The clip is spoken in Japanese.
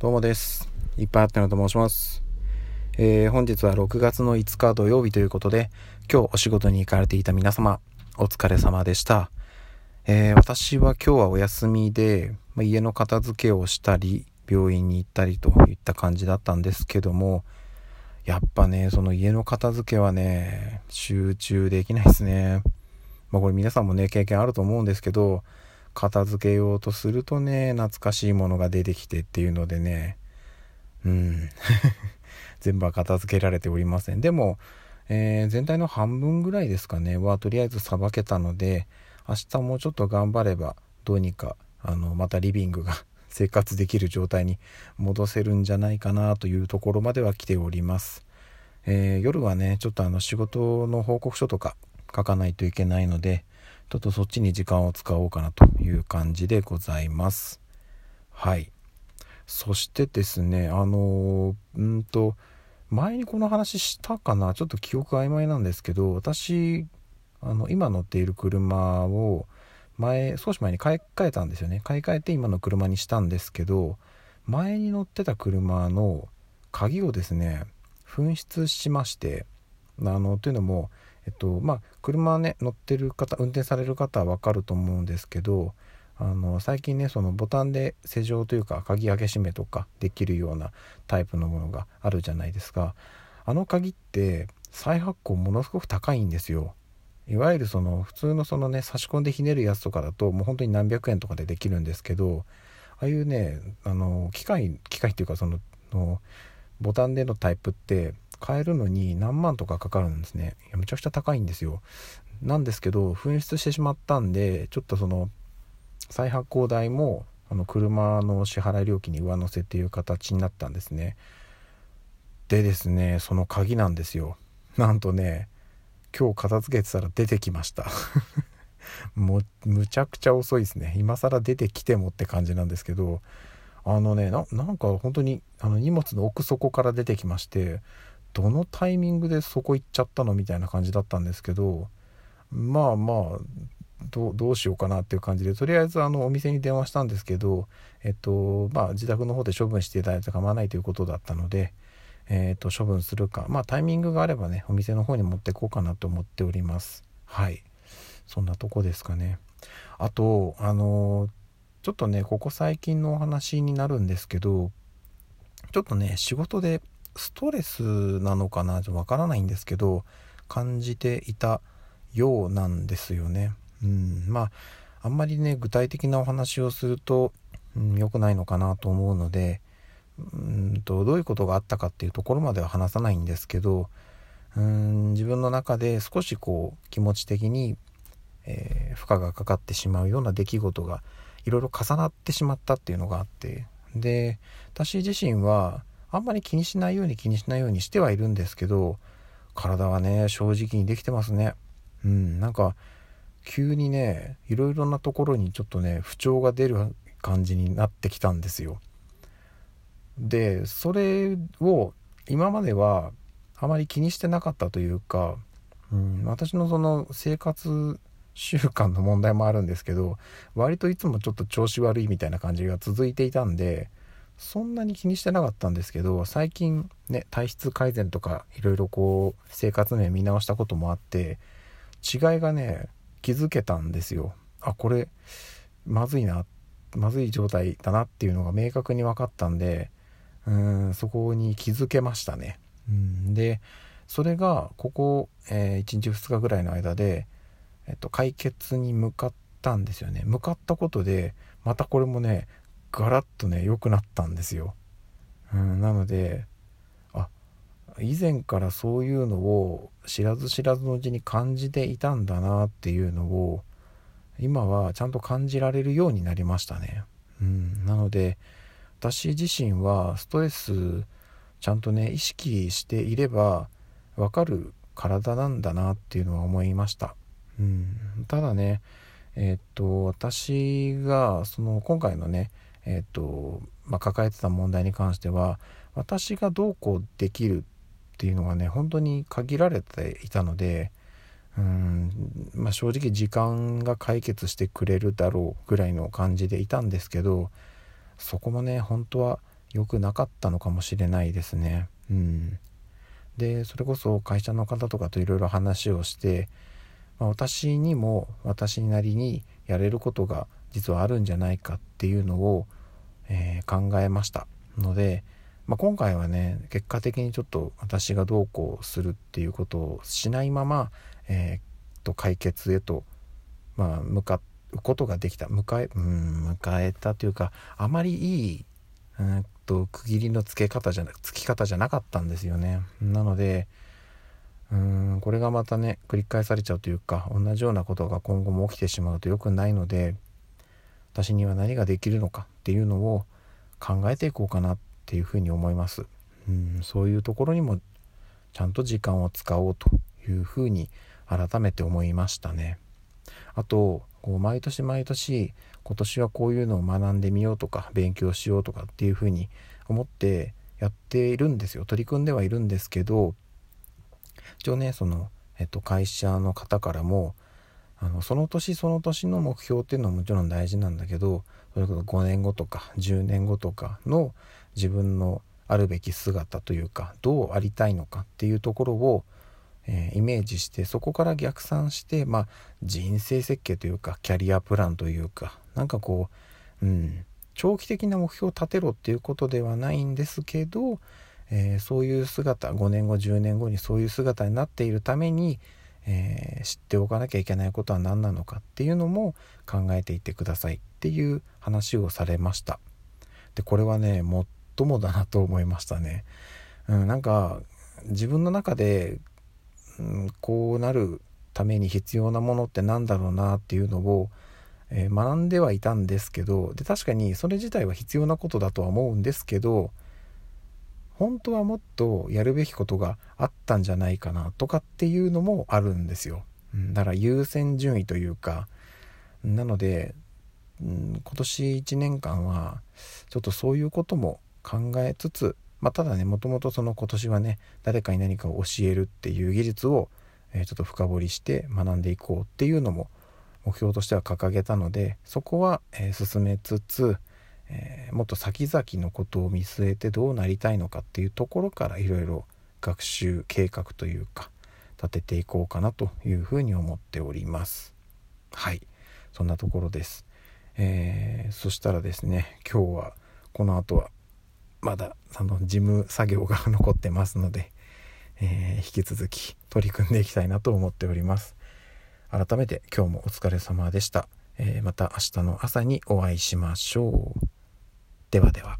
どうもです。いっぱいあったのと申します。えー、本日は6月の5日土曜日ということで、今日お仕事に行かれていた皆様、お疲れ様でした。えー、私は今日はお休みで、ま、家の片付けをしたり、病院に行ったりといった感じだったんですけども、やっぱね、その家の片付けはね、集中できないですね。まあこれ皆さんもね、経験あると思うんですけど、片付けようとするとね、懐かしいものが出てきてっていうのでね、うん。全部は片付けられておりません。でも、えー、全体の半分ぐらいですかね、はとりあえずさばけたので、明日もうちょっと頑張れば、どうにか、あの、またリビングが 生活できる状態に戻せるんじゃないかなというところまでは来ております。えー、夜はね、ちょっとあの仕事の報告書とか書かないといけないので、ちょっとそっちに時間を使おうかなという感じでございます。はい。そしてですね、あのうんと、前にこの話したかな？ちょっと記憶曖昧なんですけど、私、あの、今乗っている車を、前、少し前に買い替えたんですよね。買い替えて今の車にしたんですけど、前に乗ってた車の鍵をですね、紛失しまして、あの、というのも、えっとまあ車ね乗ってる方運転される方は分かると思うんですけどあの最近ねそのボタンで施錠というか鍵開け閉めとかできるようなタイプのものがあるじゃないですか。あの鍵って再発行ものすごく高いんですよ。いわゆるその普通のそのね差し込んでひねるやつとかだともう本当に何百円とかでできるんですけどああいうねあの機械機械っていうかそののボタンでのタイプって買えるのに何万とかかかるんですね。めちゃくちゃ高いんですよ。なんですけど紛失してしまったんでちょっとその再発行代もあの車の支払い料金に上乗せっていう形になったんですね。でですねその鍵なんですよ。なんとね今日片付けてたら出てきました。もうむちゃくちゃ遅いですね。今更出てきてもって感じなんですけどあのねなんか本当にあの荷物の奥底から出てきましてどのタイミングでそこ行っちゃったのみたいな感じだったんですけどまあまあどうしようかなっていう感じでとりあえずあのお店に電話したんですけどえっとまあ自宅の方で処分していただいて構わないということだったのでえっと処分するかまあタイミングがあればねお店の方に持っていこうかなと思っております。はい。そんなとこですかね。あとあのちょっとねここ最近のお話になるんですけどちょっとね仕事でストレスなのかなわからないんですけど感じていたようなんですよね。うん、まああんまりね具体的なお話をすると良、うん、くないのかなと思うのでうんとどういうことがあったかっていうところまでは話さないんですけどうん自分の中で少しこう気持ち的に、えー、負荷がかかってしまうような出来事がいろいろ重なってしまったっていうのがあってで私自身はあんまり気にしないように気にしないようにしてはいるんですけど体はね正直にできてますね。うんなんか急にねいろいろなところにちょっとね不調が出る感じになってきたんですよ。でそれを今まではあまり気にしてなかったというか、うん、私のその生活習慣の問題もあるんですけど割といつもちょっと調子悪いみたいな感じが続いていたんでそんなに気にしてなかったんですけど最近ね体質改善とかいろいろこう生活面見直したこともあって違いがね気づけたんですよ。あこれまずいなまずい状態だなっていうのが明確に分かったんでうんそこに気づけましたね。うんでそれがここ、えー、1日2日ぐらいの間で、えっと、解決に向かったんですよね。向かったことでまたこれもねガラッとね良くなったんですよ。うん、なのであ以前からそういうのを知らず知らずのうちに感じていたんだなっていうのを今はちゃんと感じられるようになりましたね。うん、なので私自身はストレスちゃんとね意識していればわかる体なんだなっていうのは思いました。うん、ただねえー、っと私がその今回のねえっ、と、まあ、抱えてた問題に関しては私がどうこうできるっていうのがね本当に限られていたのでうん、まあ、正直時間が解決してくれるだろうぐらいの感じでいたんですけどそこもね本当は良くなかったのかもしれないですね。うん、でそれこそ会社の方とかといろいろ話をして、まあ、私にも私なりにやれることが実はあるんじゃないかっていうのを、えー、考えましたので、まあ、今回はね結果的にちょっと私がどうこうするっていうことをしないまま、えー、と解決へと、まあ、向かうことができた迎えうん迎えたというかあまりいいうんと区切りのつけ方じゃなつき方じゃなかったんですよね。なのでうんこれがまたね繰り返されちゃうというか同じようなことが今後も起きてしまうと良くないので私には何ができるのかっていうのを考えていこうかなっていうふうに思います。うんそういうところにもちゃんと時間を使おうというふうに改めて思いましたね。あとこう毎年毎年今年はこういうのを学んでみようとか勉強しようとかっていうふうに思ってやっているんですよ取り組んではいるんですけど一応ねその、えっと、会社の方からもあのその年その年の目標っていうのはもちろん大事なんだけどそれこそ5年後とか10年後とかの自分のあるべき姿というかどうありたいのかっていうところを、えー、イメージしてそこから逆算して、まあ、人生設計というかキャリアプランというかなんかこう、うん、長期的な目標を立てろっていうことではないんですけど、えー、そういう姿5年後10年後にそういう姿になっているために、えー、知っておかなきゃいけないことは何なのかっていうのも考えていてくださいっていう話をされました。でこれはね最もだなと思いましたね。うん、なんか自分の中でうん、こうなるために必要なものって何だろうなっていうのを、えー、学んではいたんですけどで確かにそれ自体は必要なことだとは思うんですけど本当はもっとやるべきことがあったんじゃないかなとかっていうのもあるんですよ。だから優先順位というかなので、うん、今年1年間はちょっとそういうことも考えつつまあ、ただねもともとその今年はね誰かに何かを教えるっていう技術を、え、ちょっと深掘りして学んでいこうっていうのも目標としては掲げたのでそこは、え、進めつつ、えー、もっと先々のことを見据えてどうなりたいのかっていうところからいろいろ学習計画というか立てていこうかなというふうに思っております。はい。そんなところです、えー、そしたらですね今日はこの後はまだその事務作業が残ってますので、えー、引き続き取り組んでいきたいなと思っております。改めて今日もお疲れ様でした、えー、また明日の朝にお会いしましょう。ではでは。